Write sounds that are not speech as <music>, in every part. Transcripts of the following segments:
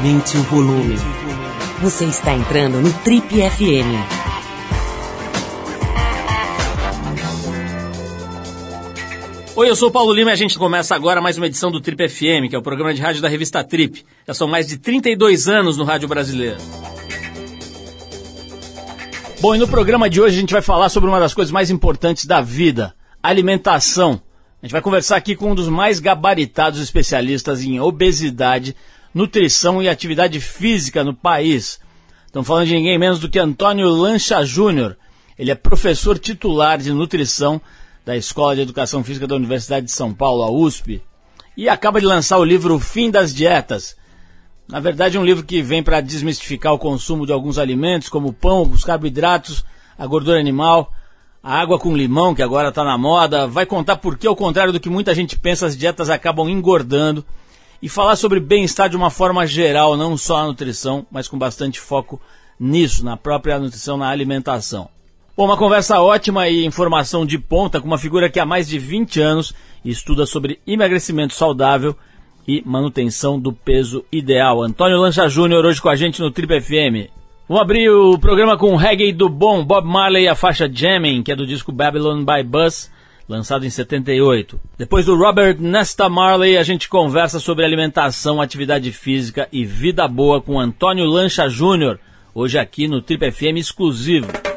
Aumente o volume. Você está entrando no Trip FM. Oi, eu sou o Paulo Lima e a gente começa agora mais uma edição do Trip FM, que é o programa de rádio da revista Trip. Já são mais de 32 anos no rádio brasileiro. Bom, e no programa de hoje a gente vai falar sobre uma das coisas mais importantes da vida, alimentação. A gente vai conversar aqui com um dos mais gabaritados especialistas em obesidade nutrição e atividade física no país. Estamos falando de ninguém menos do que Antônio Lancha Júnior. Ele é professor titular de nutrição da Escola de Educação Física da Universidade de São Paulo, a USP, e acaba de lançar o livro O Fim das Dietas. Na verdade, é um livro que vem para desmistificar o consumo de alguns alimentos, como o pão, os carboidratos, a gordura animal, a água com limão, que agora está na moda. Vai contar por que, ao contrário do que muita gente pensa, as dietas acabam engordando e falar sobre bem-estar de uma forma geral, não só a nutrição, mas com bastante foco nisso, na própria nutrição, na alimentação. Bom, uma conversa ótima e informação de ponta com uma figura que há mais de 20 anos estuda sobre emagrecimento saudável e manutenção do peso ideal. Antônio Lancha Júnior hoje com a gente no Trip FM. Vamos abrir o programa com o reggae do bom Bob Marley a faixa Jamming, que é do disco Babylon by Bus, lançado em 78. Depois do Robert Nesta Marley, a gente conversa sobre alimentação, atividade física e vida boa com Antônio Lancha Júnior, hoje aqui no Trip FM exclusivo.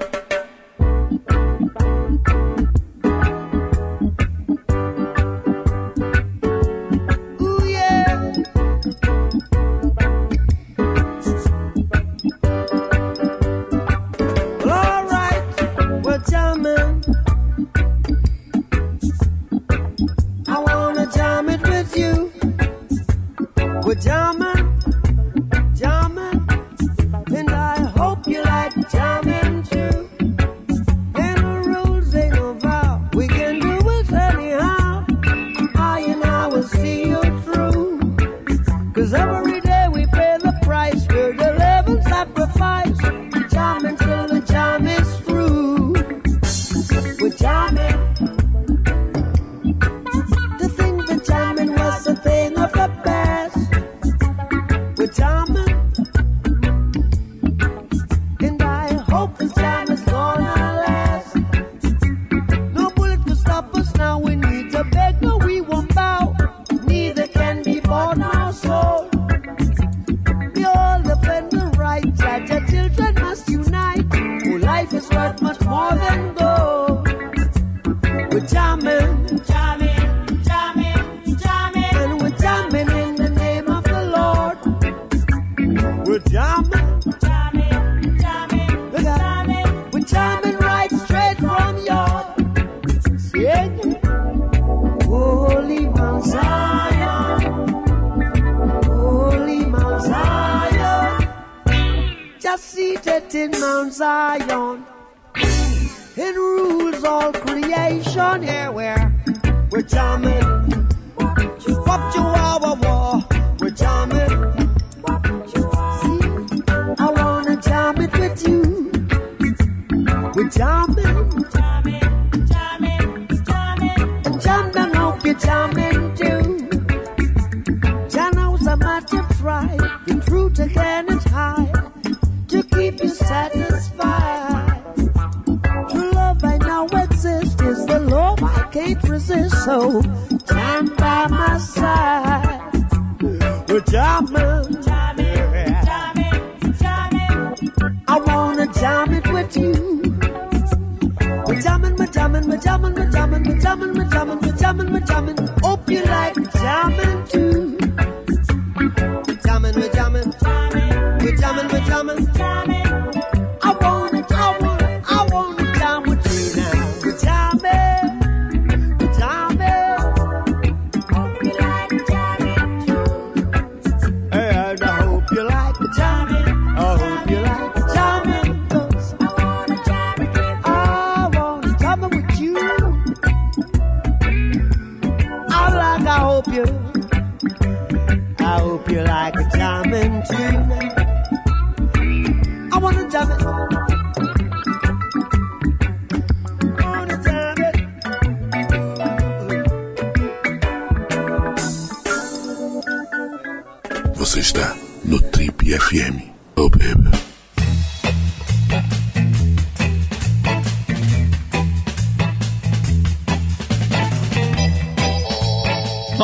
in Mount Zion. It rules all creation. Yeah, we're, we're jamming. Wop you wah wah We're jamming. See, I wanna jam it with you. We're jamming. satisfied. True love I now exist is the love I can't resist. So stand by my side. Well, jam it, jam it, jam it, jam it. I wanna jam it with you. We're jamming, we're jamming, we're jamming, we're jamming, we're jamming, we're jamming, we're jamming, we're jamming. Hope you like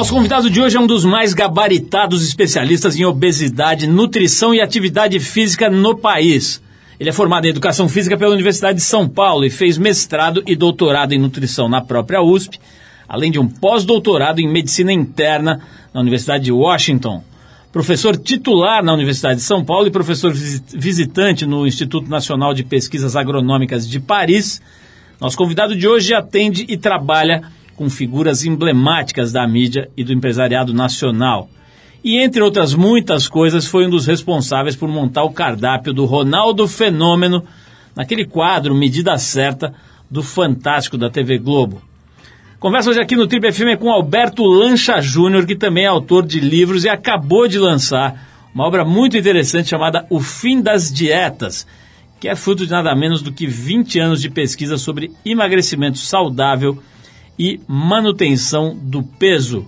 Nosso convidado de hoje é um dos mais gabaritados especialistas em obesidade, nutrição e atividade física no país. Ele é formado em Educação Física pela Universidade de São Paulo e fez mestrado e doutorado em nutrição na própria USP, além de um pós-doutorado em Medicina Interna na Universidade de Washington. Professor titular na Universidade de São Paulo e professor visitante no Instituto Nacional de Pesquisas Agronômicas de Paris, nosso convidado de hoje atende e trabalha com figuras emblemáticas da mídia e do empresariado nacional. E, entre outras muitas coisas, foi um dos responsáveis por montar o cardápio do Ronaldo Fenômeno naquele quadro Medida Certa do Fantástico da TV Globo. Conversa hoje aqui no Trip FM com Alberto Lancha Júnior, que também é autor de livros e acabou de lançar uma obra muito interessante chamada O Fim das Dietas, que é fruto de nada menos do que 20 anos de pesquisa sobre emagrecimento saudável e manutenção do peso.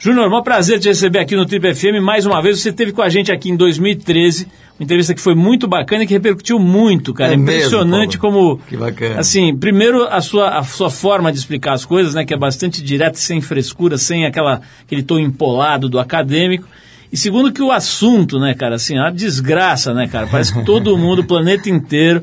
Júnior, um prazer te receber aqui no Trip FM mais uma vez. Você esteve com a gente aqui em 2013, uma entrevista que foi muito bacana e que repercutiu muito, cara. É Impressionante mesmo, como. Que bacana. Assim, primeiro a sua, a sua forma de explicar as coisas, né, que é bastante direta, sem frescura, sem aquela, aquele tom empolado do acadêmico. E segundo que o assunto, né, cara, assim, é uma desgraça, né, cara? Parece que todo mundo, o planeta inteiro,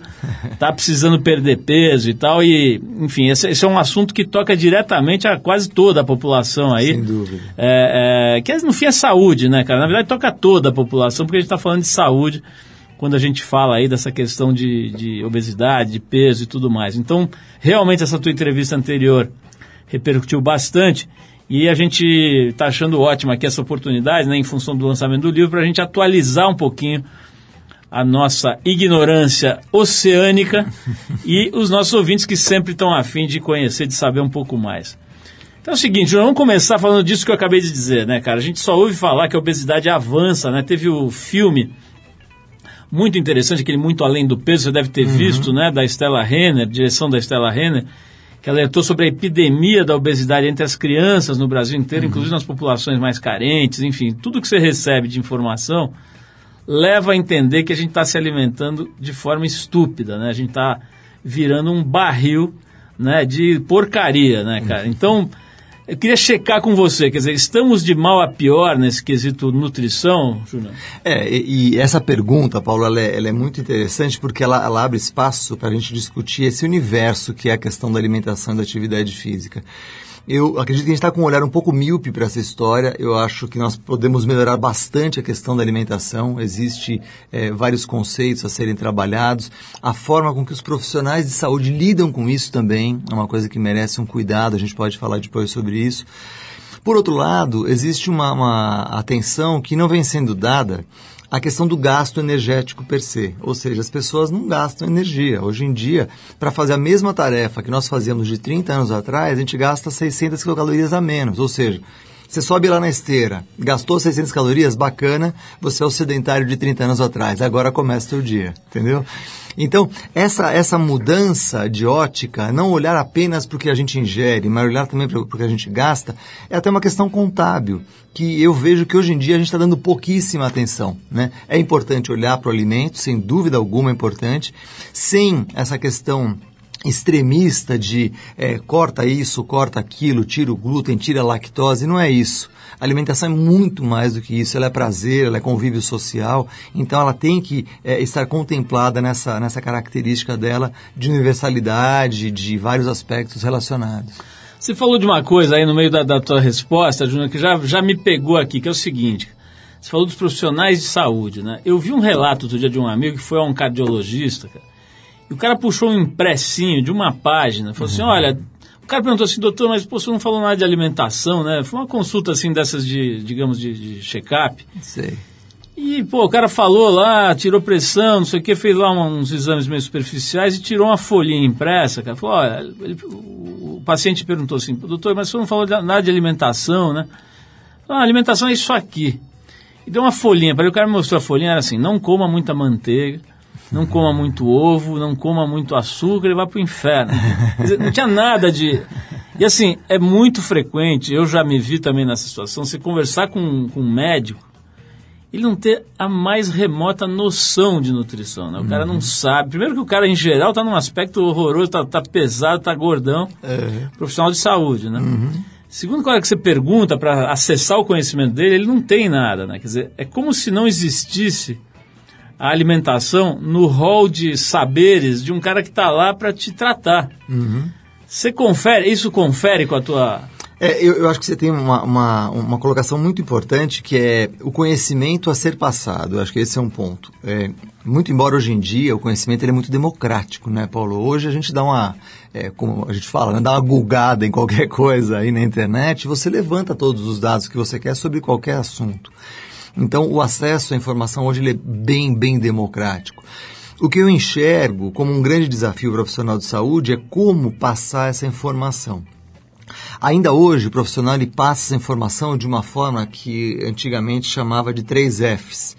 tá precisando perder peso e tal. E, enfim, esse, esse, é um assunto que toca diretamente a quase toda a população aí. Sem dúvida. É, é, que no fim é saúde, né, cara? Na verdade toca toda a população, porque a gente está falando de saúde quando a gente fala aí dessa questão de, de obesidade, de peso e tudo mais. Então, realmente essa tua entrevista anterior repercutiu bastante. E a gente está achando ótima aqui essa oportunidade, né, em função do lançamento do livro, para a gente atualizar um pouquinho a nossa ignorância oceânica <laughs> e os nossos ouvintes que sempre estão afim de conhecer, de saber um pouco mais. Então é o seguinte, vamos começar falando disso que eu acabei de dizer, né, cara? A gente só ouve falar que a obesidade avança, né? Teve o filme muito interessante, aquele Muito Além do Peso, você deve ter uhum. visto, né? Da Stella Renner, direção da Stella Renner, que alertou sobre a epidemia da obesidade entre as crianças no Brasil inteiro, uhum. inclusive nas populações mais carentes, enfim, tudo que você recebe de informação leva a entender que a gente está se alimentando de forma estúpida, né? A gente está virando um barril né, de porcaria, né, cara? Uhum. Então, eu queria checar com você, quer dizer, estamos de mal a pior nesse quesito nutrição, Júnior? É, e, e, essa pergunta, Paulo, ela é, ela é muito interessante porque ela, ela abre espaço para a gente discutir esse universo que é a questão da alimentação e da atividade física. Eu acredito que a gente está com um olhar um pouco míope para essa história. Eu acho que nós podemos melhorar bastante a questão da alimentação. Existem é, vários conceitos a serem trabalhados. A forma com que os profissionais de saúde lidam com isso também é uma coisa que merece um cuidado. A gente pode falar depois sobre isso. Por outro lado, existe uma, uma atenção que não vem sendo dada a questão do gasto energético per se. Ou seja, as pessoas não gastam energia. Hoje em dia, para fazer a mesma tarefa que nós fazíamos de 30 anos atrás, a gente gasta 600 quilocalorias a menos. Ou seja, você sobe lá na esteira, gastou 600 calorias, bacana, você é o sedentário de 30 anos atrás, agora começa o dia, entendeu? Então, essa, essa mudança de ótica, não olhar apenas para o que a gente ingere, mas olhar também para o que a gente gasta, é até uma questão contábil, que eu vejo que hoje em dia a gente está dando pouquíssima atenção. Né? É importante olhar para o alimento, sem dúvida alguma é importante, sem essa questão extremista de é, corta isso, corta aquilo, tira o glúten, tira a lactose, não é isso. A alimentação é muito mais do que isso, ela é prazer, ela é convívio social, então ela tem que é, estar contemplada nessa, nessa característica dela de universalidade, de vários aspectos relacionados. Você falou de uma coisa aí no meio da, da tua resposta, Júnior, que já, já me pegou aqui, que é o seguinte. Você falou dos profissionais de saúde, né? Eu vi um relato outro dia de um amigo que foi a um cardiologista, cara, e o cara puxou um impressinho de uma página, falou assim, uhum. assim, olha, o cara perguntou assim, doutor, mas pô, você não falou nada de alimentação, né? Foi uma consulta assim dessas de, digamos, de, de check-up. Sei. E, pô, o cara falou lá, tirou pressão, não sei o que, fez lá uns exames meio superficiais e tirou uma folhinha impressa, cara. Falou, olha, ele, o, o, paciente perguntou assim, doutor, mas você não falou nada de alimentação, né? Ah, alimentação é isso aqui. E deu uma folhinha para ele, o cara me mostrou a folhinha, era assim, não coma muita manteiga, não coma muito ovo, não coma muito açúcar, ele vai para o inferno. Dizer, não tinha nada de. E assim, é muito frequente, eu já me vi também nessa situação, você conversar com, com um médico, ele não ter a mais remota noção de nutrição. Né? O uhum. cara não sabe. Primeiro que o cara, em geral, está num aspecto horroroso, está tá pesado, está gordão. Uhum. Profissional de saúde, né? Uhum. Segundo o cara que você pergunta para acessar o conhecimento dele, ele não tem nada, né? Quer dizer, é como se não existisse a alimentação no rol de saberes de um cara que está lá para te tratar. Uhum. Você confere, isso confere com a tua é, eu, eu, acho que você tem uma, uma, uma, colocação muito importante que é o conhecimento a ser passado. Eu acho que esse é um ponto. É, muito embora hoje em dia o conhecimento ele é muito democrático, né, Paulo? Hoje a gente dá uma, é, como a gente fala, né, dá uma gulgada em qualquer <laughs> coisa aí na internet, você levanta todos os dados que você quer sobre qualquer assunto. Então o acesso à informação hoje ele é bem, bem democrático. O que eu enxergo como um grande desafio profissional de saúde é como passar essa informação. Ainda hoje, o profissional ele passa essa informação de uma forma que antigamente chamava de três Fs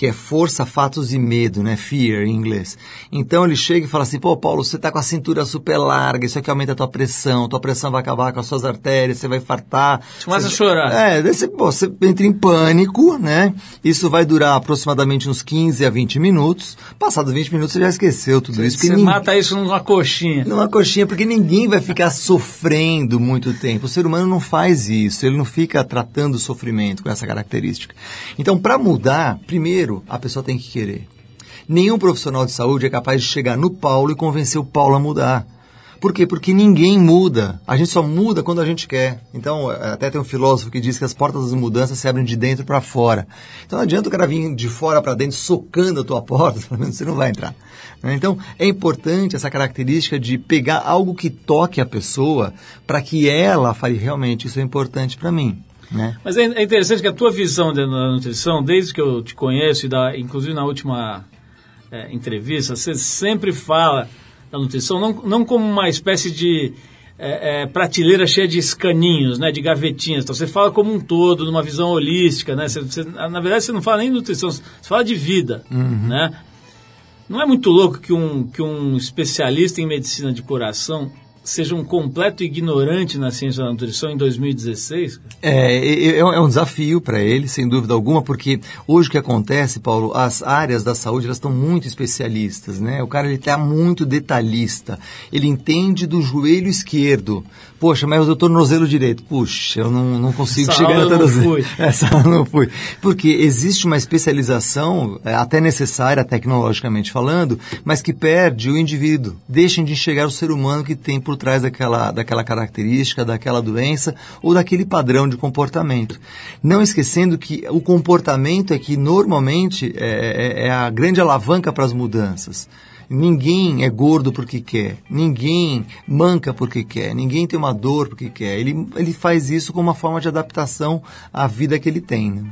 que é força, fatos e medo, né? Fear em inglês. Então ele chega e fala assim, pô, Paulo, você tá com a cintura super larga, isso aqui aumenta a tua pressão, tua pressão vai acabar com as suas artérias, você vai fartar. Você começa a chorar. É, daí você, pô, você entra em pânico, né? Isso vai durar aproximadamente uns 15 a 20 minutos. Passados 20 minutos você já esqueceu tudo você, isso. Você ninguém... mata isso numa coxinha. Numa coxinha, porque ninguém vai ficar sofrendo muito tempo. O ser humano não faz isso, ele não fica tratando o sofrimento com essa característica. Então, para mudar, primeiro, Primeiro, a pessoa tem que querer. Nenhum profissional de saúde é capaz de chegar no Paulo e convencer o Paulo a mudar. Por quê? Porque ninguém muda. A gente só muda quando a gente quer. Então, até tem um filósofo que diz que as portas das mudanças se abrem de dentro para fora. Então, não adianta o cara vir de fora para dentro socando a tua <laughs> porta, pelo menos você não vai entrar. Né? Então, é importante essa característica de pegar algo que toque a pessoa para que ela fale realmente isso é importante para mim. Né? Mas é, é, interessante que a tua visão da nutrição, desde que eu te conheço, e da, inclusive na última é, entrevista, você sempre fala da nutrição não, não como uma espécie de é, é, prateleira cheia de escaninhos, né, de gavetinhas. Então, você fala como um todo, numa visão holística. Né? Você, você, na verdade, você não fala nem de nutrição, você fala de vida. Uhum. Né? Não é muito louco que um, que um especialista em medicina de coração seja um completo ignorante na ciência da nutrição em 2016? É, é, é, um desafio para ele, sem dúvida alguma, porque hoje o que acontece, Paulo, as áreas da saúde elas estão muito especialistas, né? O cara ele está muito detalhista. Ele entende do joelho esquerdo. Poxa, mas eu tornozelo direito. Puxa, eu não, não consigo Essa chegar no tornozelo. <laughs> Essa aula não fui. Porque existe uma especialização, é, até necessária tecnologicamente falando, mas que perde o indivíduo. Deixem de enxergar o ser humano que tem por trás daquela, daquela característica, daquela doença ou daquele padrão de comportamento. Não esquecendo que o comportamento é que normalmente é, é, é a grande alavanca para as mudanças. Ninguém é gordo porque quer, ninguém manca porque quer, ninguém tem uma dor porque quer. Ele, ele faz isso como uma forma de adaptação à vida que ele tem. Né?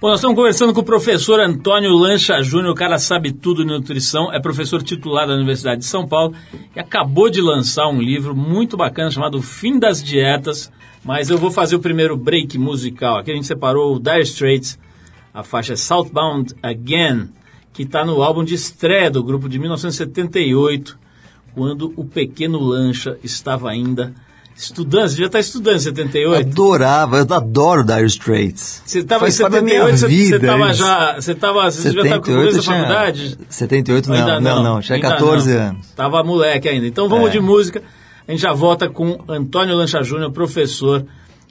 Bom, nós estamos conversando com o professor Antônio Lancha Júnior, o cara sabe tudo de nutrição, é professor titular da Universidade de São Paulo e acabou de lançar um livro muito bacana chamado Fim das Dietas, mas eu vou fazer o primeiro break musical. Aqui a gente separou o Dire Straits, a faixa Southbound Again, que está no álbum de estreia do grupo de 1978, quando o pequeno Lancha estava ainda estudando. Você já está estudando em 78? Adorava, eu adoro Dire Straits. Você estava em 78, você estava já. Você estava. Você já estava com começo da faculdade? 78 não, não, não, não, tinha 14 não. anos. Estava moleque ainda. Então vamos é. de música. A gente já volta com Antônio Lancha Júnior, professor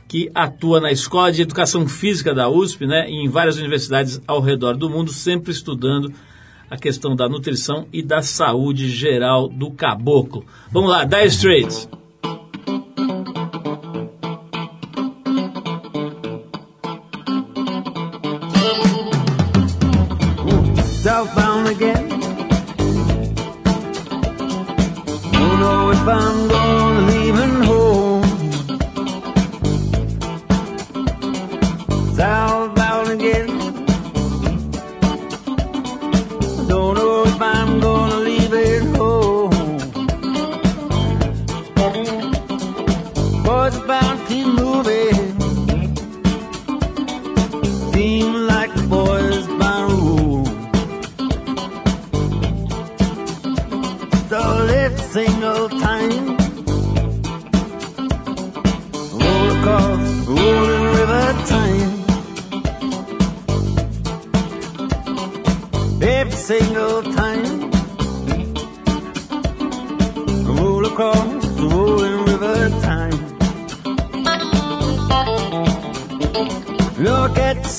que atua na Escola de Educação Física da USP, né, e em várias universidades ao redor do mundo, sempre estudando a questão da nutrição e da saúde geral do caboclo. Vamos lá, Dire Straits. Southbound again. rolling river time. Every single time, roll across the rolling river time. Look at the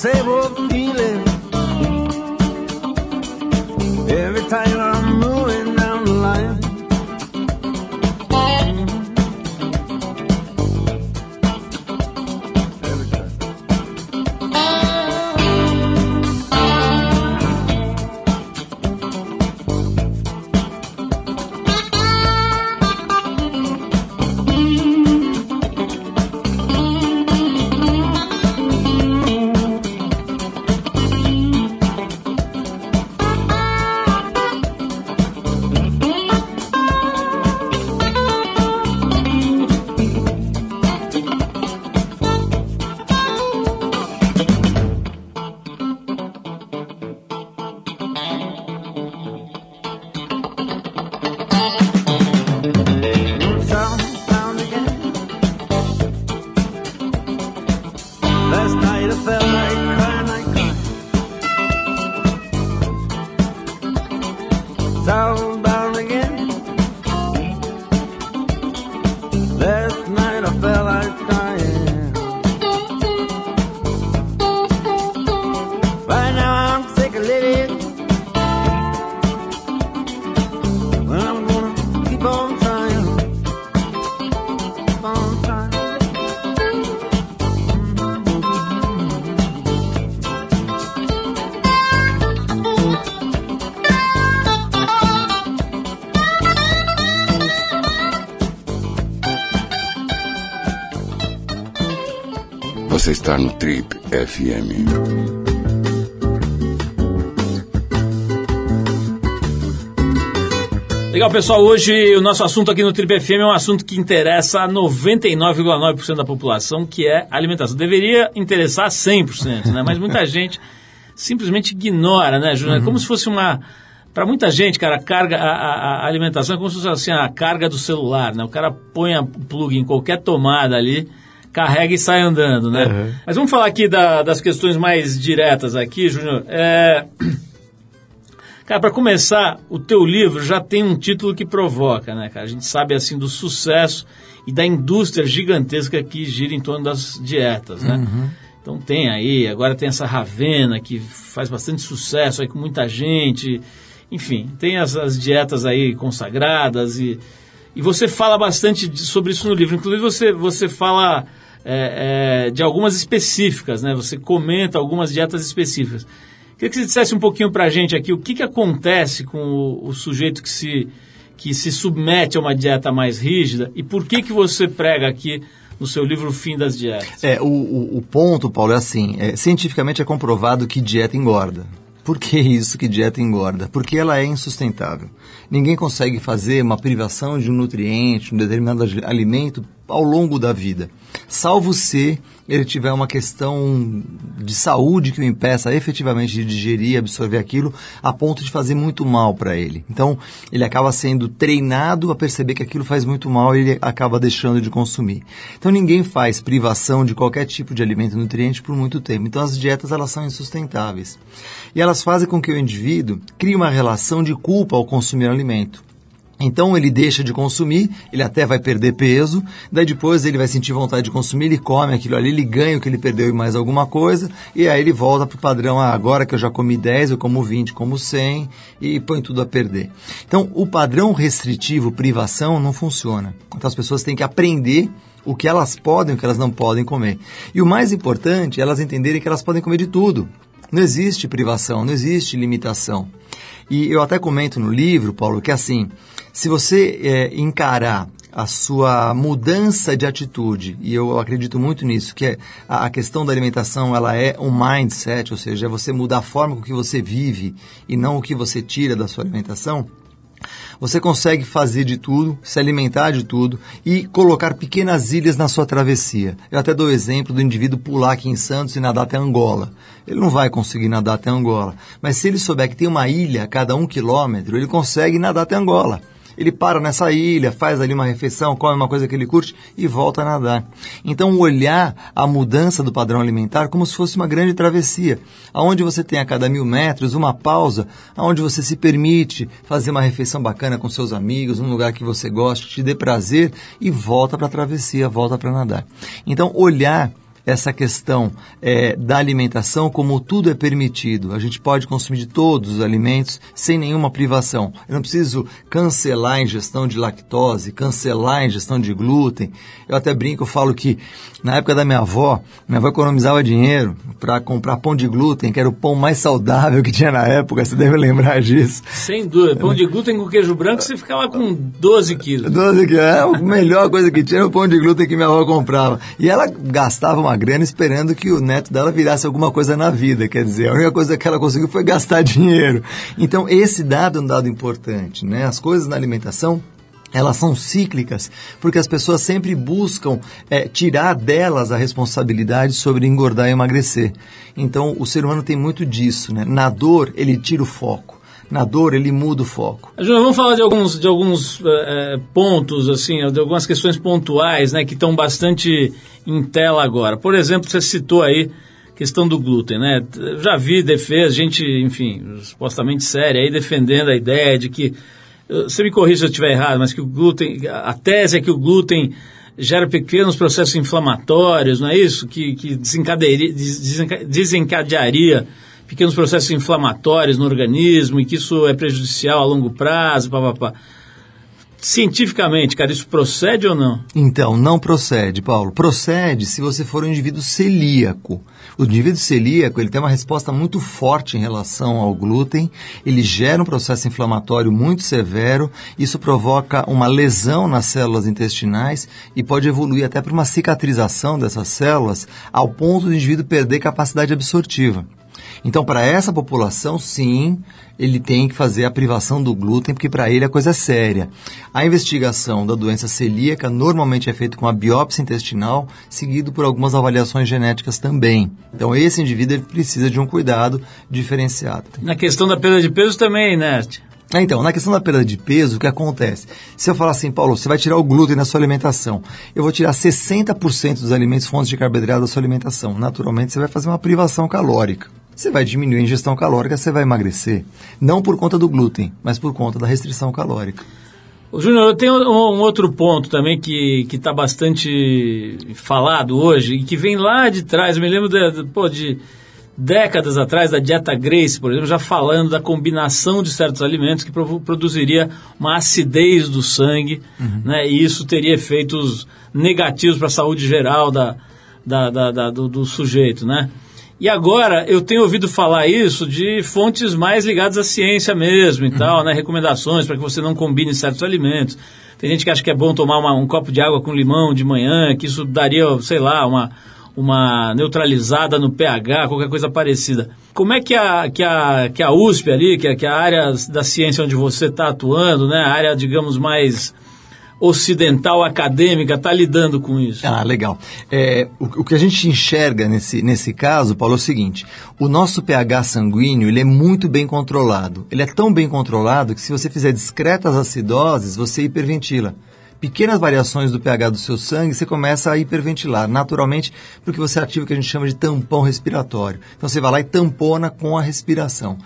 Você está no Trip FM. Legal, pessoal. Hoje o nosso assunto aqui no Trip FM é um assunto que interessa a 99,9% da população, que é alimentação. Deveria interessar 100%, né? Mas muita <laughs> gente simplesmente ignora, né, Júnior? É como se fosse uma... Para muita gente, cara, a, carga, a, a- a alimentação é como se fosse assim, a carga do celular, né? O cara põe o plug em qualquer tomada ali, carrega e sai andando, né? Mas vamos falar aqui da- das questões mais diretas aqui, Júnior. É... <clears throat> Cara, para começar, o teu livro já tem um título que provoca, né, cara? A gente sabe, assim, do sucesso e da indústria gigantesca que gira em torno das dietas, né? Então tem aí, agora tem essa Ravena que faz bastante sucesso aí com muita gente. Enfim, tem as, as dietas aí consagradas e, e você fala bastante sobre isso no livro. Inclusive você, você fala é, é, de algumas específicas, né? Você comenta algumas dietas específicas. Queria que você dissesse um pouquinho pra gente aqui o que, que acontece com o, o sujeito que se, que se submete a uma dieta mais rígida e por que, que você prega aqui no seu livro Fim das Dietas. É, o, o, o ponto, Paulo, é assim, é, cientificamente é comprovado que dieta engorda. Por que isso que dieta engorda? Porque ela é insustentável. Ninguém consegue fazer uma privação de um nutriente, um determinado ali- alimento ao longo da vida. Salvo se ele tiver uma questão de saúde que o impeça efetivamente de digerir absorver aquilo a ponto de fazer muito mal para ele. Então, ele acaba sendo treinado a perceber que aquilo faz muito mal e ele acaba deixando de consumir. Então, ninguém faz privação de qualquer tipo de alimento nutriente por muito tempo. Então, as dietas elas são insustentáveis. E elas fazem com que o indivíduo crie uma relação de culpa ao consumir alimento. Então ele deixa de consumir, ele até vai perder peso, daí depois ele vai sentir vontade de consumir, ele come aquilo ali, ele ganha o que ele perdeu e mais alguma coisa, e aí ele volta para o padrão, ah, agora que eu já comi 10, eu como 20, como 100, e põe tudo a perder. Então o padrão restritivo, privação, não funciona. Então as pessoas têm que aprender o que elas podem e o que elas não podem comer. E o mais importante é elas entenderem que elas podem comer de tudo. Não existe privação, não existe limitação. E eu até comento no livro, Paulo, que assim, se você é, encarar a sua mudança de atitude, e eu acredito muito nisso, que é a, questão da alimentação ela é um mindset, ou seja, é você mudar a forma com que você vive e não o que você tira da sua alimentação, você consegue fazer de tudo, se alimentar de tudo e colocar pequenas ilhas na sua travessia. Eu até dou o exemplo do indivíduo pular aqui em Santos e nadar até Angola. Ele não vai conseguir nadar até Angola. Mas se ele souber que tem uma ilha a cada um quilômetro, ele consegue nadar até Angola. Ele para nessa ilha, faz ali uma refeição, come uma coisa que ele curte e volta a nadar. Então, olhar a mudança do padrão alimentar como se fosse uma grande travessia, aonde você tem a cada mil metros uma pausa, aonde você se permite fazer uma refeição bacana com seus amigos, num lugar que você goste, te dê prazer e volta para a travessia, volta para nadar. Então, olhar essa questão é, da alimentação como tudo é permitido. A gente pode consumir de todos os alimentos sem nenhuma privação. Eu não preciso cancelar a ingestão de lactose, cancelar a ingestão de glúten. Eu até brinco, eu falo que na época da minha avó, minha avó economizava dinheiro para comprar pão de glúten, que era o pão mais saudável que tinha na época, você deve lembrar disso. Sem dúvida. Pão de glúten com queijo branco, você ficava com 12 quilos. 12 quilos, é a melhor coisa que tinha era o pão de glúten que minha avó comprava. E ela gastava uma grana esperando que o neto dela virasse alguma coisa na vida, quer dizer, a única coisa que ela conseguiu foi gastar <laughs> dinheiro. Então, esse dado é um dado importante, né? As coisas na alimentação elas são cíclicas, porque as pessoas sempre buscam é, tirar delas a responsabilidade sobre engordar e emagrecer. Então, o ser humano tem muito disso, né? Na dor, ele tira o foco. Na dor, ele muda o foco. Júnior, vamos falar de alguns, de alguns é, pontos, assim, de algumas questões pontuais, né, que estão bastante em tela agora. Por exemplo, você citou aí questão do glúten, né? Já vi defesa, gente, enfim, supostamente séria aí defendendo a ideia de que você me corrija se eu estiver errado, mas que o glúten, a tese é que o glúten gera pequenos processos inflamatórios, não é isso? Que, que desencadearia, pequenos processos inflamatórios no organismo e que isso é prejudicial a longo prazo, papapá. Cientificamente, cara, isso procede ou não? Então, não procede, Paulo. Procede se você for um indivíduo celíaco. O indivíduo celíaco ele tem uma resposta muito forte em relação ao glúten, ele gera um processo inflamatório muito severo, isso provoca uma lesão nas células intestinais e pode evoluir até para uma cicatrização dessas células, ao ponto do indivíduo perder capacidade absortiva. Então, para essa população, sim, ele tem que fazer a privação do glúten, porque para ele a coisa é séria. A investigação da doença celíaca normalmente é feita com a biópsia intestinal, seguido por algumas avaliações genéticas também. Então, esse indivíduo ele precisa de um cuidado diferenciado. Na questão da perda de peso também, né? Então, na questão da perda de peso, o que acontece? Se eu falar assim, Paulo, você vai tirar o glúten da sua alimentação, eu vou tirar 60% dos alimentos fontes de carboidrato da sua alimentação. Naturalmente, você vai fazer uma privação calórica. Você vai diminuir a ingestão calórica, você vai emagrecer. Não por conta do glúten, mas por conta da restrição calórica. Júnior, eu tenho um, um, outro ponto também que está bastante falado hoje e que vem lá de trás. Eu me lembro de, de, pô, de décadas atrás da dieta Grace, por exemplo, já falando da combinação de certos alimentos que produziria uma acidez do sangue, uhum. né? E isso teria efeitos negativos para a saúde geral da, da, da, da do, do sujeito, né? E agora eu tenho ouvido falar isso de fontes mais ligadas à ciência mesmo e uhum. tal, né? Recomendações para que você não combine certos alimentos. Tem gente que acha que é bom tomar uma, um copo de água com limão de manhã, que isso daria, sei lá, uma, uma neutralizada no pH, qualquer coisa parecida. Como é que a, que a, que a USP ali, que a, que a área da ciência onde você está atuando, né? A área, digamos, mais ocidental acadêmica está lidando com isso? Ah, legal. É, o, o, que a gente enxerga nesse, nesse caso, Paulo, é o seguinte: o nosso pH sanguíneo ele é muito bem controlado. Ele é tão bem controlado que se você fizer discretas acidoses, você hiperventila pequenas variações do pH do seu sangue, você começa a hiperventilar, naturalmente, porque você ativa o que a gente chama de tampão respiratório. Então você vai lá e tampona com a respiração.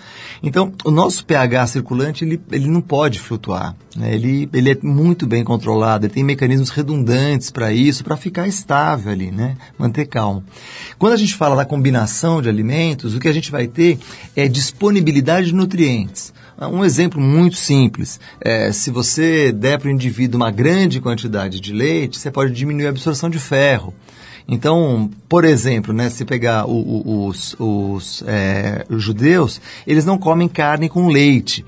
Então, o nosso pH circulante, ele, ele não pode flutuar. Né? Ele, ele é muito bem controlado, ele tem mecanismos redundantes para isso, para ficar estável ali, né? manter calmo. Quando a gente fala da combinação de alimentos, o que a gente vai ter é disponibilidade de nutrientes. Um exemplo muito simples: é, se você der para o indivíduo uma grande quantidade de leite, você pode diminuir a absorção de ferro. Então, por exemplo, né, se pegar o, o, os, os, é, os judeus, eles não comem carne com leite.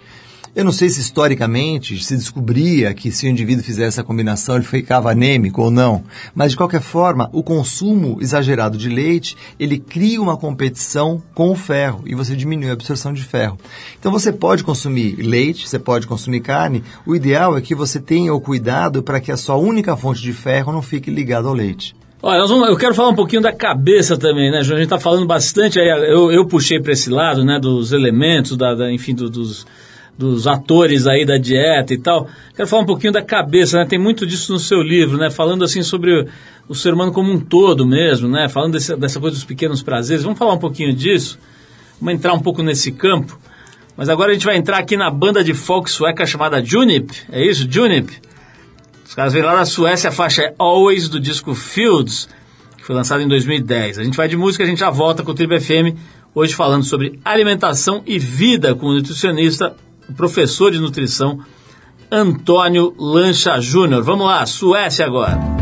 Eu não sei se historicamente se descobria que se o indivíduo fizesse essa combinação ele ficava anêmico ou não, mas de qualquer forma, o consumo exagerado de leite, ele cria uma competição com o ferro e você diminui a absorção de ferro. Então você pode consumir leite, você pode consumir carne, o ideal é que você tenha o cuidado para que a sua única fonte de ferro não fique ligada ao leite. Olha, vamos, eu quero falar um pouquinho da cabeça também, né, João? A gente está falando bastante, aí, eu, eu puxei para esse lado, né, dos elementos, da, da enfim, do, dos, dos atores aí da dieta e tal. Quero falar um pouquinho da cabeça, né? Tem muito disso no seu livro, né? Falando assim sobre o ser humano como um todo mesmo, né? Falando desse, dessa coisa dos pequenos prazeres. Vamos falar um pouquinho disso? Vamos entrar um pouco nesse campo. Mas agora a gente vai entrar aqui na banda de folk sueca chamada Junip. É isso? Junip. Os caras vêm lá da Suécia, a faixa é Always do disco Fields que foi lançado em 2010. A gente vai de música, a gente já volta com o Trip FM, hoje falando sobre alimentação e vida com o nutricionista, o professor de nutrição, Antônio Lancha Júnior. Vamos lá, Suécia agora.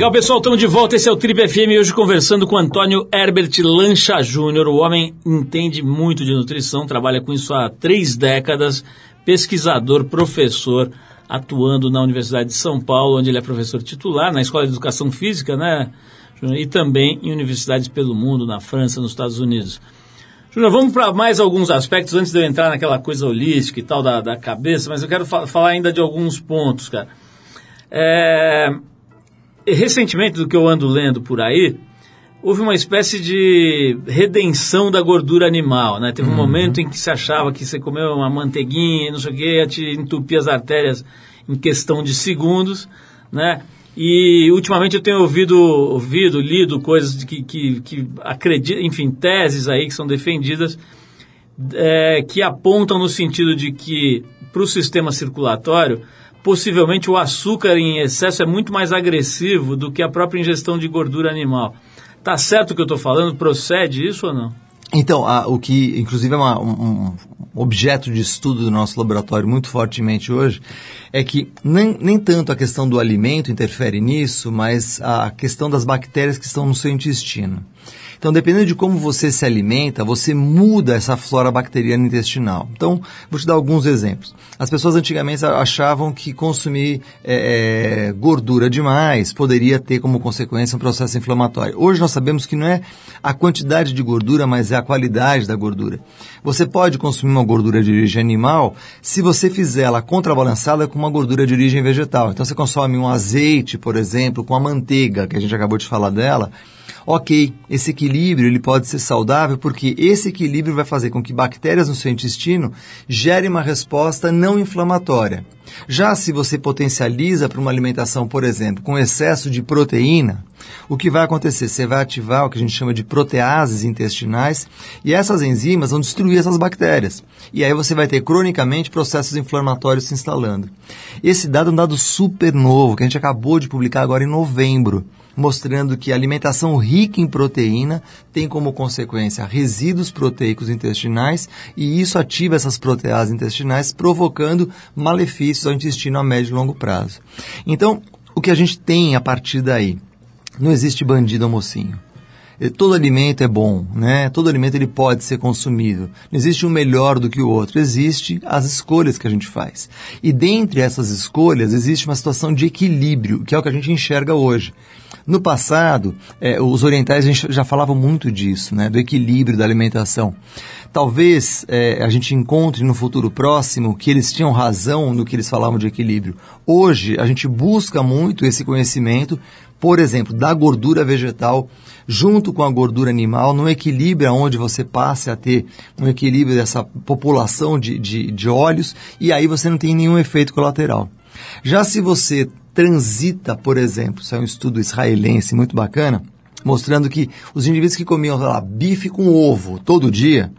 Legal, pessoal, estamos de volta. Esse é o Trip FM. Hoje conversando com Antônio Herbert Lancha Júnior. O homem entende muito de nutrição, trabalha com isso há três décadas. Pesquisador, professor, atuando na Universidade de São Paulo, onde ele é professor titular, na Escola de Educação Física, né? E também em universidades pelo mundo, na França, nos Estados Unidos. Júnior, vamos para mais alguns aspectos antes de eu entrar naquela coisa holística e tal da, da cabeça, mas eu quero fa falar ainda de alguns pontos, cara. É, recentemente, do que eu ando lendo por aí, houve uma espécie de redenção da gordura animal, né? Teve um momento em que se achava que você comeu uma manteiguinha, não sei o que, ia te entupir as artérias em questão de segundos, né? E ultimamente eu tenho ouvido, ouvido lido coisas que, que, que acreditam, enfim, teses aí que são defendidas é, que apontam no sentido de que para o sistema circulatório possivelmente o açúcar em excesso é muito mais agressivo do que a própria ingestão de gordura animal. Tá certo o que eu estou falando? Procede isso ou não? Então, a- o que, inclusive, é uma, um- um- objeto de estudo do nosso laboratório muito fortemente hoje, é que nem, nem tanto a questão do alimento interfere nisso, mas a questão das bactérias que estão no seu intestino. Então, dependendo de como você se alimenta, você muda essa flora bacteriana intestinal. Então, vou te dar alguns exemplos. As pessoas antigamente achavam que consumir é, é, gordura demais poderia ter como consequência um processo inflamatório. Hoje nós sabemos que não é a quantidade de gordura, mas é a qualidade da gordura. Você pode consumir uma gordura de origem animal se você fizer ela contrabalançada com uma gordura de origem vegetal. Então, você consome um azeite, por exemplo, com a manteiga, que a gente acabou de falar dela, Ok, esse equilíbrio ele pode ser saudável porque esse equilíbrio vai fazer com que bactérias no seu intestino gerem uma resposta não inflamatória. Já se você potencializa para uma alimentação, por exemplo, com excesso de proteína, o que vai acontecer? Você vai ativar o que a gente chama de proteases intestinais e essas enzimas vão destruir essas bactérias. E aí você vai ter cronicamente processos inflamatórios se instalando. Esse dado é um dado super novo que a gente acabou de publicar agora em novembro mostrando que a alimentação rica em proteína tem como consequência resíduos proteicos intestinais e isso ativa essas proteases intestinais, provocando malefícios ao intestino a médio e longo prazo. Então, o que a gente tem a partir daí? Não existe bandido mocinho. Todo alimento é bom, né? Todo alimento ele pode ser consumido. Não existe um melhor do que o outro. Existe as escolhas que a gente faz. E dentre essas escolhas existe uma situação de equilíbrio, que é o que a gente enxerga hoje. No passado, eh, os orientais já falavam muito disso, né, do equilíbrio da alimentação. Talvez eh, a gente encontre no futuro próximo que eles tinham razão no que eles falavam de equilíbrio. Hoje, a gente busca muito esse conhecimento, por exemplo, da gordura vegetal junto com a gordura animal, no equilíbrio onde você passe a ter um equilíbrio dessa população de, de, de óleos, e aí você não tem nenhum efeito colateral. Já se você transita, por exemplo, isso é um estudo israelense muito bacana, mostrando que os indivíduos que comiam lá, bife com ovo todo dia,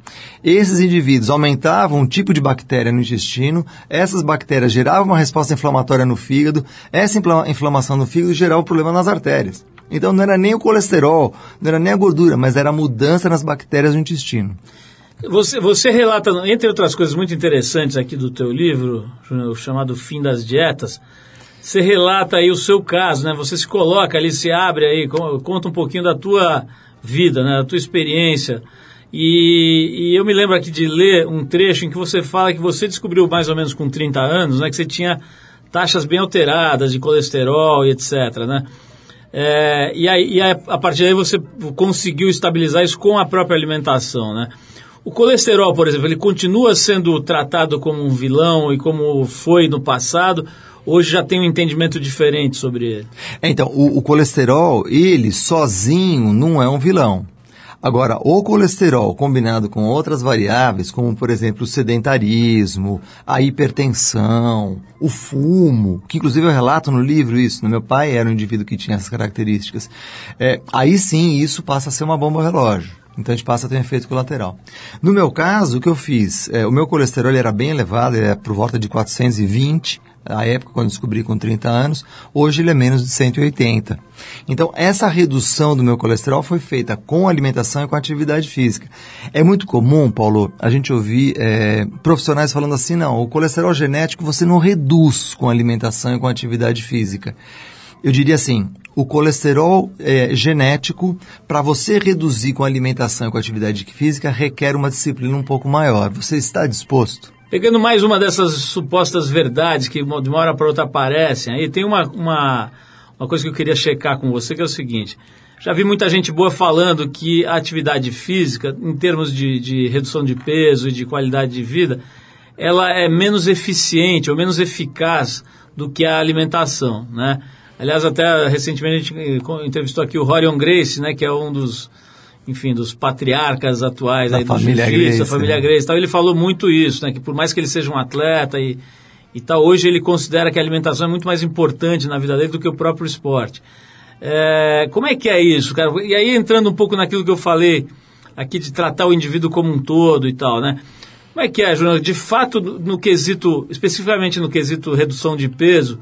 esses indivíduos aumentavam um tipo de bactéria no intestino, essas bactérias geravam uma resposta inflamatória no fígado, essa inflamação no fígado gerava um problema nas artérias. Então não era nem o colesterol, não era nem a gordura, mas era a mudança nas bactérias do intestino. Você, você relata, entre outras coisas muito interessantes aqui do teu livro, chamado Fim das Dietas, você relata aí o seu caso, né? Você se coloca ali, se abre aí, conta um pouquinho da tua vida, né? Da tua experiência. E, e, eu me lembro aqui de ler um trecho em que você fala que você descobriu mais ou menos com 30 anos, né? Que você tinha taxas bem alteradas de colesterol e etc, né? É, e aí, e aí, a partir daí você conseguiu estabilizar isso com a própria alimentação, né? O colesterol, por exemplo, ele continua sendo tratado como um vilão e como foi no passado, hoje já tem um entendimento diferente sobre ele. É, então, o, o colesterol, ele sozinho não é um vilão. Agora, o colesterol combinado com outras variáveis, como por exemplo o sedentarismo, a hipertensão, o fumo, que inclusive eu relato no livro isso, né? meu pai era um indivíduo que tinha essas características, é, aí sim isso passa a ser uma bomba relógio. Então a gente passa a ter um efeito colateral. No meu caso, o que eu fiz? É, o meu colesterol era bem elevado, ele é por volta de 420, a época quando descobri com 30 anos, hoje ele é menos de 180. Então, essa redução do meu colesterol foi feita com alimentação e com atividade física. É muito comum, Paulo, a gente ouvir é, profissionais falando assim, não, o colesterol genético você não reduz com alimentação e com atividade física. Eu diria assim, o colesterol é, genético, para você reduzir com alimentação e com atividade física, requer uma disciplina um pouco maior. Você está disposto? Pegando mais uma dessas supostas verdades que de uma hora para outra aparecem, aí tem uma, uma, uma coisa que eu queria checar com você, que é o seguinte. Já vi muita gente boa falando que a atividade física, em termos de, de redução de peso e de qualidade de vida, ela é menos eficiente ou menos eficaz do que a alimentação, né? Aliás, até recentemente a gente entrevistou aqui o Rorion Grace, né, que é um dos enfim, dos patriarcas atuais da aí do família jiu-jitsu, Grace, da família né? Grace. Tal, ele falou muito isso, né? Que por mais que ele seja um atleta e, e tal, hoje ele considera que a alimentação é muito mais importante na vida dele do que o próprio esporte. É, como é que é isso, cara? E aí entrando um pouco naquilo que eu falei aqui de tratar o indivíduo como um todo e tal, né? Como é que é, Júnior? De fato, no, no quesito, especificamente no quesito redução de peso,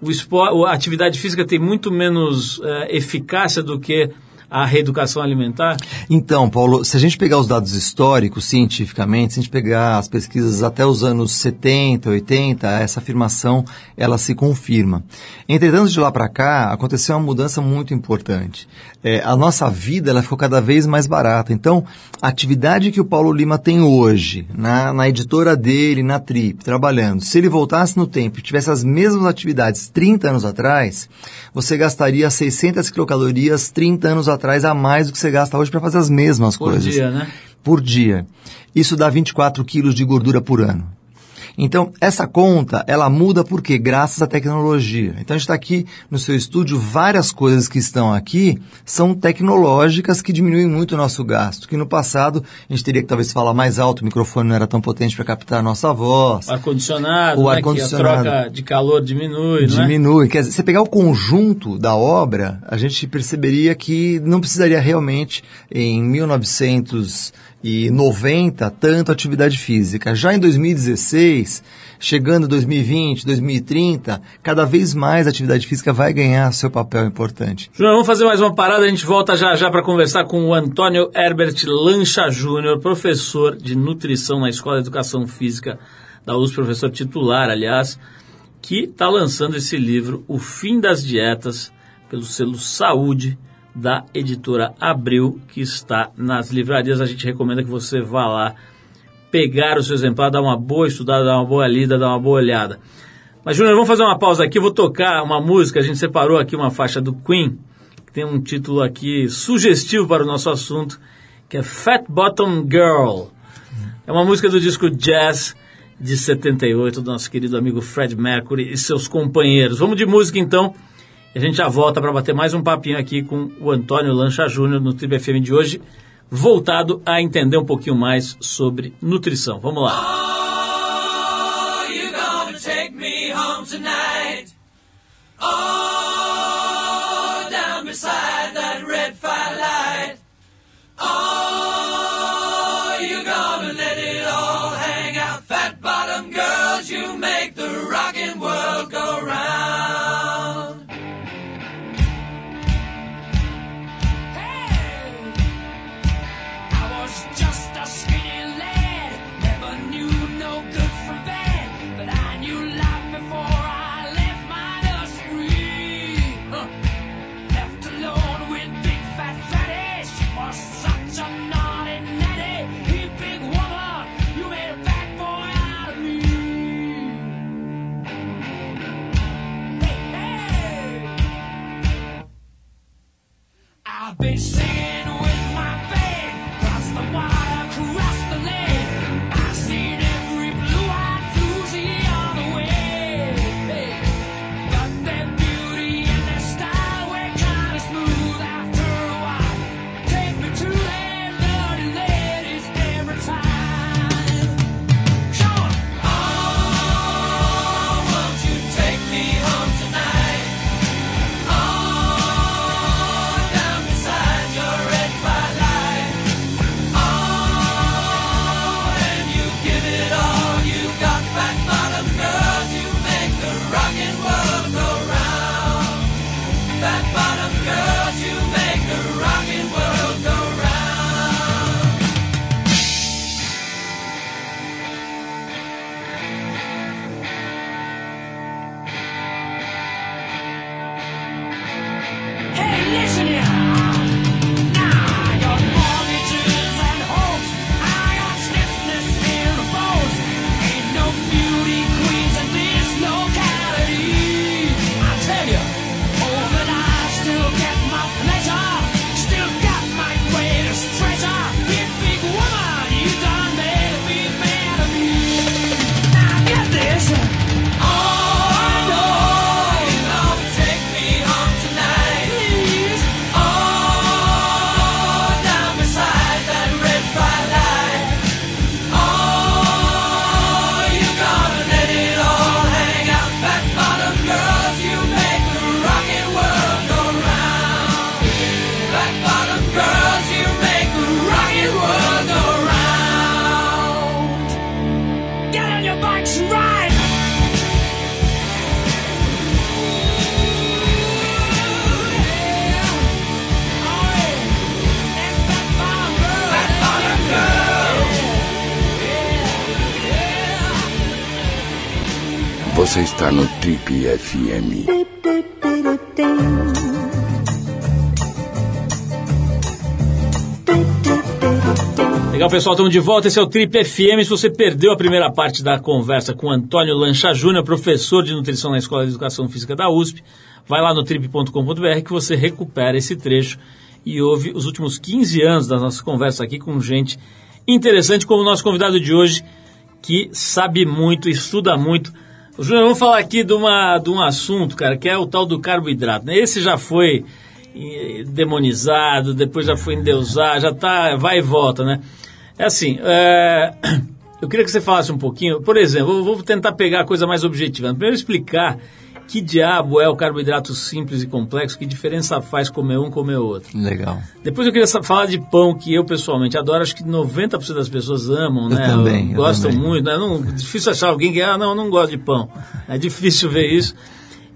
o esporte, a atividade física tem muito menos é, eficácia do que a reeducação alimentar? Então, Paulo, se a gente pegar os dados históricos, cientificamente, se a gente pegar as pesquisas até os anos 70, 80, essa afirmação, ela se confirma. Entretanto, de lá para cá, aconteceu uma mudança muito importante. É, a nossa vida, ela ficou cada vez mais barata. Então, a atividade que o Paulo Lima tem hoje, na, na editora dele, na Trip, trabalhando, se ele voltasse no tempo e tivesse as mesmas atividades 30 anos atrás, você gastaria 600 quilocalorias 30 anos atrás a mais do que você gasta hoje para fazer as mesmas Por coisas. dia, né? Por dia. Isso dá 24 quilos de gordura por ano. Então, essa conta, ela muda por quê? Graças à tecnologia. Então, a gente está aqui no seu estúdio, várias coisas que estão aqui são tecnológicas que diminuem muito o nosso gasto. Que no passado, a gente teria que talvez falar mais alto, o microfone não era tão potente para captar a nossa voz. O ar-condicionado, O né, ar-condicionado. que a troca de calor diminui, é? Diminui. Quer dizer, você pegar o conjunto da obra, a gente perceberia que não precisaria realmente, em 1990, tanto atividade física. Já em 2016, chegando 2020, 2030, cada vez mais a atividade física vai ganhar seu papel importante. Vamos fazer mais uma parada, a gente volta já já para conversar com o Antônio Herbert Lancha Júnior, professor de nutrição na Escola de Educação Física da USP, professor titular, aliás, que está lançando esse livro, O Fim das Dietas, pelo selo Saúde, da editora Abril, que está nas livrarias. A gente recomenda que você vá lá pegar o seu exemplar, dar uma boa estudada, dar uma boa lida, dar uma boa olhada. Mas, Júnior, vamos fazer uma pausa aqui. Eu vou tocar uma música. A gente separou aqui uma faixa do Queen, que tem um título aqui sugestivo para o nosso assunto, que é Fat Bottom Girl. É uma música do disco Jazz de 78, do nosso querido amigo Fred Mercury e seus companheiros. Vamos de música então. A gente já volta para bater mais um papinho aqui com o Antônio Lancha Júnior no Tribo FM de hoje, voltado a entender um pouquinho mais sobre nutrição. Vamos lá. Oh, you gonna take me home tonight? Oh, down beside that red firelight. Oh, Você está no Trip FM. Legal, pessoal, estamos de volta. Esse é o Trip FM. Se você perdeu a primeira parte da conversa com Antônio Lancha Júnior, professor de nutrição na Escola de Educação Física da USP, vai lá no trip.com.br que você recupera esse trecho e ouve os últimos 15 anos das nossas conversas aqui com gente interessante, como o nosso convidado de hoje, que sabe muito, estuda muito. Júnior, vamos falar aqui de, uma, de um assunto, cara, que é o tal do carboidrato. né? Esse já foi eh, demonizado, depois já foi endeusado, já tá, vai e volta, né? É assim, é, <clears throat> eu queria que você falasse um pouquinho, por exemplo, vou tentar pegar a coisa mais objetiva. Primeiro explicar que diabo é o carboidrato simples e complexo, que diferença faz comer um comer outro. Legal. Depois eu queria falar de pão, que eu pessoalmente adoro, acho que 90% das pessoas amam, Eu né? também, Gostam também. muito, né? Não, <laughs> difícil achar alguém que, ah, não, eu não gosto de pão. É difícil ver isso.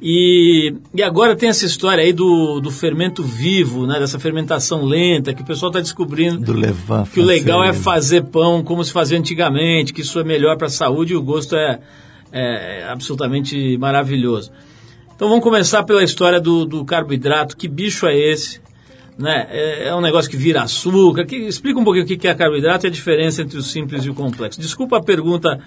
E, e agora tem essa história aí do, do fermento vivo, né? Dessa fermentação lenta, que o pessoal está descobrindo Do levan que o legal é fazer pão como se fazia antigamente, que isso é melhor para a saúde e o gosto é, é absolutamente maravilhoso. Então vamos começar pela história do, do carboidrato. Que bicho é esse? Né? É, é um negócio que vira açúcar. Que, explica um pouquinho o que que é carboidrato e a diferença entre o simples e o complexo. Desculpa a pergunta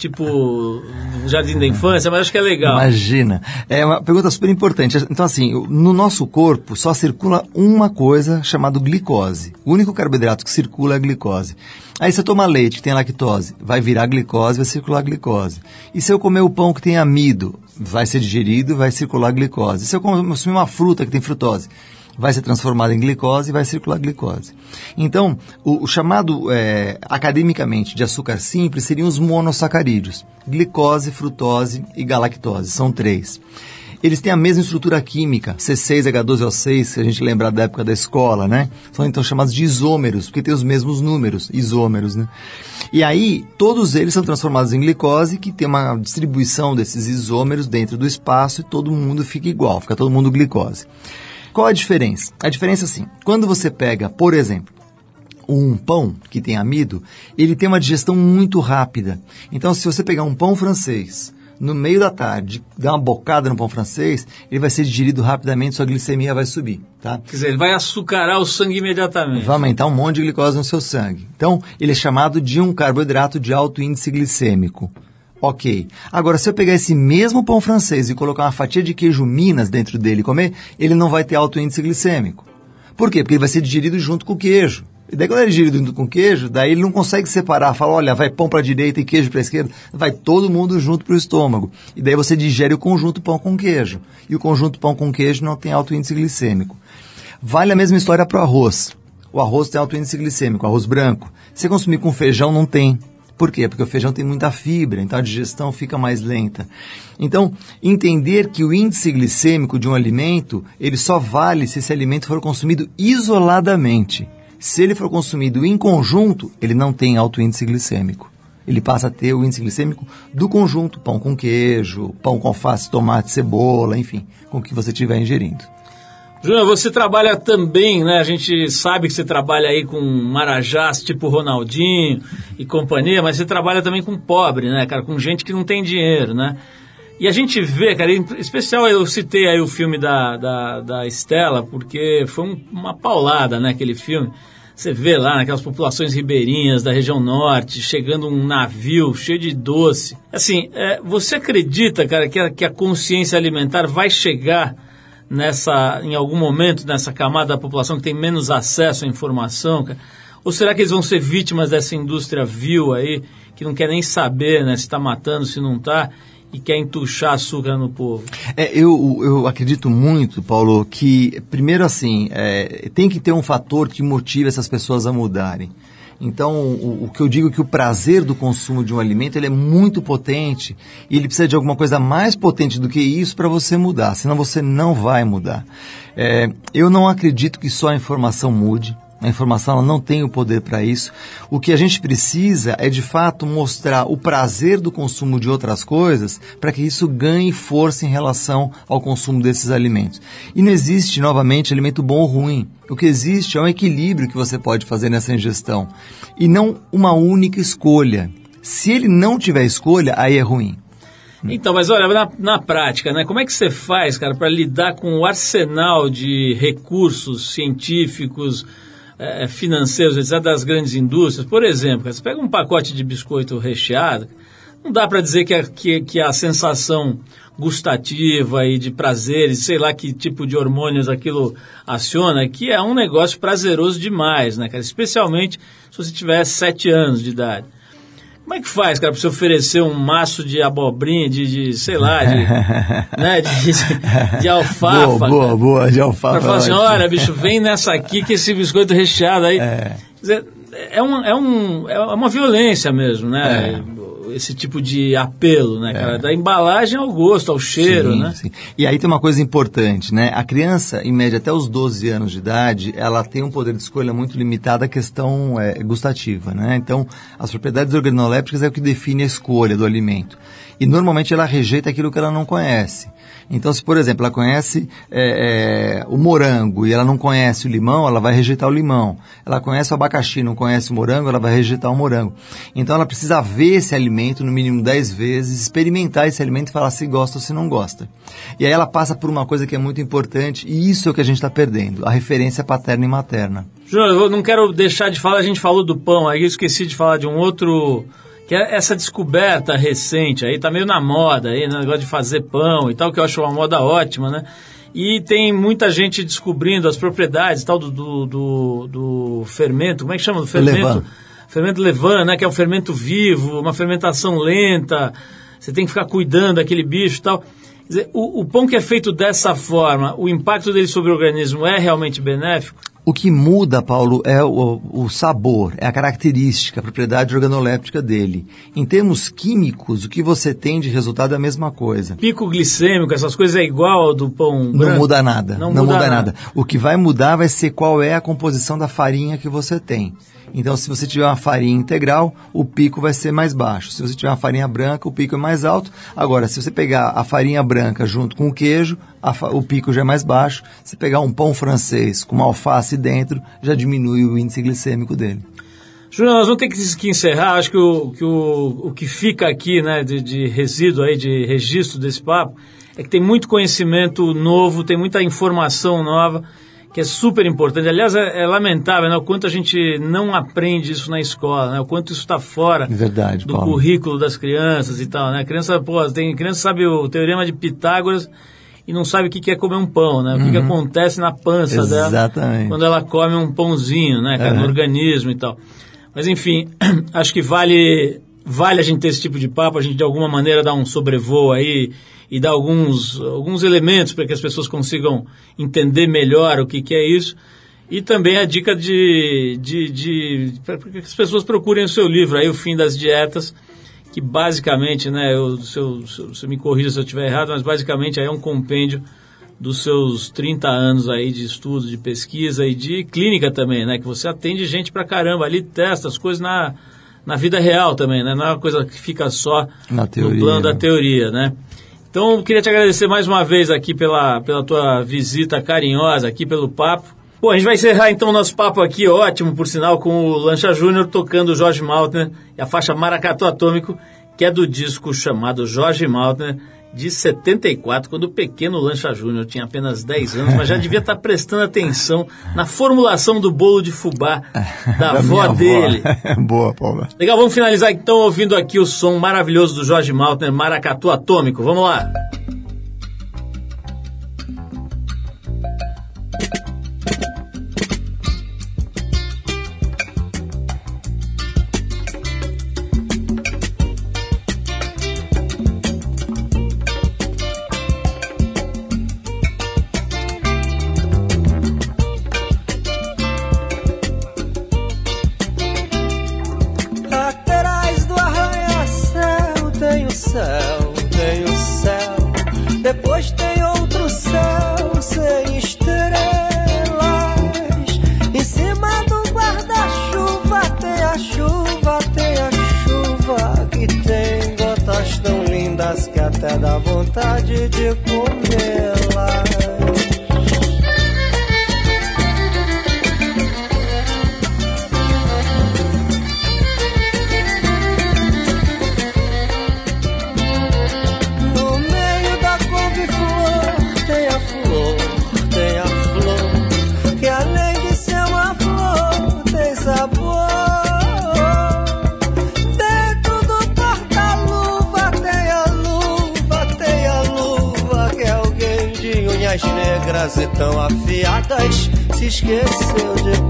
tipo jardim da infância, mas acho que é legal. Imagina. É uma pergunta super importante. Então, assim, no nosso corpo só circula uma coisa chamada glicose. O único carboidrato que circula é a glicose. Aí você toma leite que tem lactose, vai virar glicose, vai circular glicose. E se eu comer o pão que tem amido, vai ser digerido, vai circular glicose. E se eu consumir uma fruta que tem frutose, vai ser transformada em glicose e vai circular glicose. Então, o, o chamado é, academicamente de açúcar simples seriam os monossacarídeos: glicose, frutose e galactose. São três. Eles têm a mesma estrutura química, C6H12O6, se a gente lembrar da época da escola, né? São então chamados de isômeros, porque tem os mesmos números, isômeros, né? E aí, todos eles são transformados em glicose, que tem uma distribuição desses isômeros dentro do espaço e todo mundo fica igual, fica todo mundo glicose. Qual a diferença? A diferença é assim, quando você pega, por exemplo, um pão que tem amido, ele tem uma digestão muito rápida. Então, se você pegar um pão francês no meio da tarde, dar uma bocada no pão francês, ele vai ser digerido rapidamente, sua glicemia vai subir, tá? Quer dizer, ele vai açucarar o sangue imediatamente. Vai aumentar um monte de glicose no seu sangue. Então, ele é chamado de um carboidrato de alto índice glicêmico. Ok. Agora, se eu pegar esse mesmo pão francês e colocar uma fatia de queijo Minas dentro dele e comer, ele não vai ter alto índice glicêmico. Por quê? Porque ele vai ser digerido junto com o queijo. E daí quando ele é digerido junto com o queijo, daí ele não consegue separar, fala, olha, vai pão para a direita e queijo para a esquerda, vai todo mundo junto para o estômago. E daí você digere o conjunto pão com queijo. E o conjunto pão com queijo não tem alto índice glicêmico. Vale a mesma história para o arroz. O arroz tem alto índice glicêmico, arroz branco. Se consumir com feijão, não tem. Por quê? Porque o feijão tem muita fibra, então a digestão fica mais lenta. Então, entender que o índice glicêmico de um alimento, ele só vale se esse alimento for consumido isoladamente. Se ele for consumido em conjunto, ele não tem alto índice glicêmico. Ele passa a ter o índice glicêmico do conjunto, pão com queijo, pão com alface, tomate, cebola, enfim, com o que você estiver ingerindo. Júnior, você trabalha também, né? A gente sabe que você trabalha aí com marajás tipo Ronaldinho e companhia, mas você trabalha também com pobre, né, cara? Com gente que não tem dinheiro, né? E a gente vê, cara, em especial eu citei aí o filme da, da, da Estela, porque foi um- uma paulada, né, aquele filme. Você vê lá naquelas populações ribeirinhas da região norte, chegando um navio cheio de doce. Assim, é, você acredita, cara, que a, que a consciência alimentar vai chegar nessa, em algum momento nessa camada da população que tem menos acesso à informação? Ou será que eles vão ser vítimas dessa indústria vil aí, que não quer nem saber né, se está matando, se não está, e quer entuchar açúcar no povo? É, eu, eu acredito muito, Paulo, que, primeiro assim, é, tem que ter um fator que motive essas pessoas a mudarem. Então, o, o que eu digo é que o prazer do consumo de um alimento ele é muito potente e ele precisa de alguma coisa mais potente do que isso para você mudar, senão você não vai mudar. É, eu não acredito que só a informação mude. A informação não tem o poder para isso. O que a gente precisa é de fato mostrar o prazer do consumo de outras coisas para que isso ganhe força em relação ao consumo desses alimentos. E não existe, novamente, alimento bom ou ruim. O que existe é um equilíbrio que você pode fazer nessa ingestão e não uma única escolha. Se ele não tiver escolha, aí é ruim. Então, mas olha, na, na prática, né? Como é que você faz, cara, para lidar com o arsenal de recursos científicos, eh, financeiros, etc., das grandes indústrias? Por exemplo, você pega um pacote de biscoito recheado, não dá para dizer que a, que, que a sensação gustativa e de prazeres, sei lá que tipo de hormônios aquilo aciona, que é um negócio prazeroso demais, né, cara? Especialmente se você tiver sete anos de idade. Como é que faz, cara, para você oferecer um maço de abobrinha, de, de sei lá, de, <laughs> né, de, de alfafa? boa, boa, cara? boa, de alfafa. Pra falar assim, olha, bicho, vem nessa aqui que esse biscoito recheado aí. É. Quer dizer, é, um, é, um, é uma violência mesmo, né? Esse tipo de apelo, né, cara? Da embalagem ao gosto, ao cheiro, É. Sim, né? sim. E aí tem uma coisa importante, né? A criança, em média, até os 12 anos de idade, ela tem um poder de escolha muito limitado à questão é, gustativa, né? Então, as propriedades organolépticas é o que define a escolha do alimento. E normalmente ela rejeita aquilo que ela não conhece. Então, se por exemplo ela conhece é, é, o morango e ela não conhece o limão, ela vai rejeitar o limão. Ela conhece o abacaxi, não conhece o morango, ela vai rejeitar o morango. Então, ela precisa ver esse alimento no mínimo 10 vezes, experimentar esse alimento e falar se gosta ou se não gosta. E aí ela passa por uma coisa que é muito importante e isso é o que a gente está perdendo, a referência paterna e materna. Júnior, eu não quero deixar de falar, a gente falou do pão, aí eu esqueci de falar de um outro, que é essa descoberta recente, aí tá meio na moda, aí, né, negócio de fazer pão e tal, que eu acho uma moda ótima, né? E tem muita gente descobrindo as propriedades tal do, do, do, do fermento, como é que chama? Do fermento? Levain. Fermento Levain, né? Que é um fermento vivo, uma fermentação lenta, você tem que ficar cuidando daquele bicho e tal. Dizer, o, o pão que é feito dessa forma, o impacto dele sobre o organismo é realmente benéfico? O que muda, Paulo, é o, o sabor, é a característica, a propriedade organoléptica dele. Em termos químicos, o que você tem de resultado é a mesma coisa. pico glicêmico, essas coisas é igual ao do pão Não branco? muda nada. Não, Não, muda, muda, nada. nada. O que vai mudar vai ser qual é a composição da farinha que você tem. Então, se você tiver uma farinha integral, o pico vai ser mais baixo. Se você tiver uma farinha branca, o pico é mais alto. Agora, se você pegar a farinha branca junto com o queijo, o pico já é mais baixo. Se pegar um pão francês com uma alface dentro, já diminui o índice glicêmico dele. Júnior, nós vamos ter que, que encerrar. Acho que o que, o, o que fica aqui né, de, de resíduo aí, de registro desse papo, é que tem muito conhecimento novo, tem muita informação nova, que é super importante. Aliás, é, é lamentável né, o quanto a gente não aprende isso na escola, né, o quanto isso está fora Verdade, do Paulo. currículo das crianças e tal. Né? A criança, pô, tem criança sabe o teorema de Pitágoras e não sabe o que é comer um pão, né? O que, que acontece na pança dela Exatamente. quando ela come um pãozinho, né, cara, no Uhum. organismo e tal. Mas enfim, <clears throat> acho que vale vale a gente ter esse tipo de papo, a gente de alguma maneira dar um sobrevoo aí e dar alguns alguns elementos para que as pessoas consigam entender melhor o que que é isso. E também a dica de, de, de para que as pessoas procurem o seu livro aí, O Fim das Dietas, que basicamente, né, eu, se, eu, se eu- me corrija se eu estiver errado, mas basicamente aí é um compêndio dos seus 30 anos aí de estudo, de pesquisa e de clínica também, né, que você atende gente pra caramba ali, testa as coisas na, na vida real também, né, não é uma coisa que fica só Na no teoria, plano da né? teoria, né. Então, eu queria te agradecer mais uma vez aqui pela, pela tua visita carinhosa aqui, pelo papo. Bom, a gente vai encerrar então o nosso papo aqui, ótimo, por sinal, com o Lancha Júnior tocando Jorge Maltner e a faixa Maracatu Atômico, que é do disco chamado Jorge Maltner, de 74, quando o pequeno Lancha Júnior tinha apenas 10 anos, mas já devia estar prestando atenção na formulação do bolo de fubá da, <laughs> avó minha dele. <laughs> Boa, Paula. Legal, vamos finalizar então ouvindo aqui o som maravilhoso do Jorge Maltner, Maracatu Atômico. Vamos lá. Afiadas se esqueceu de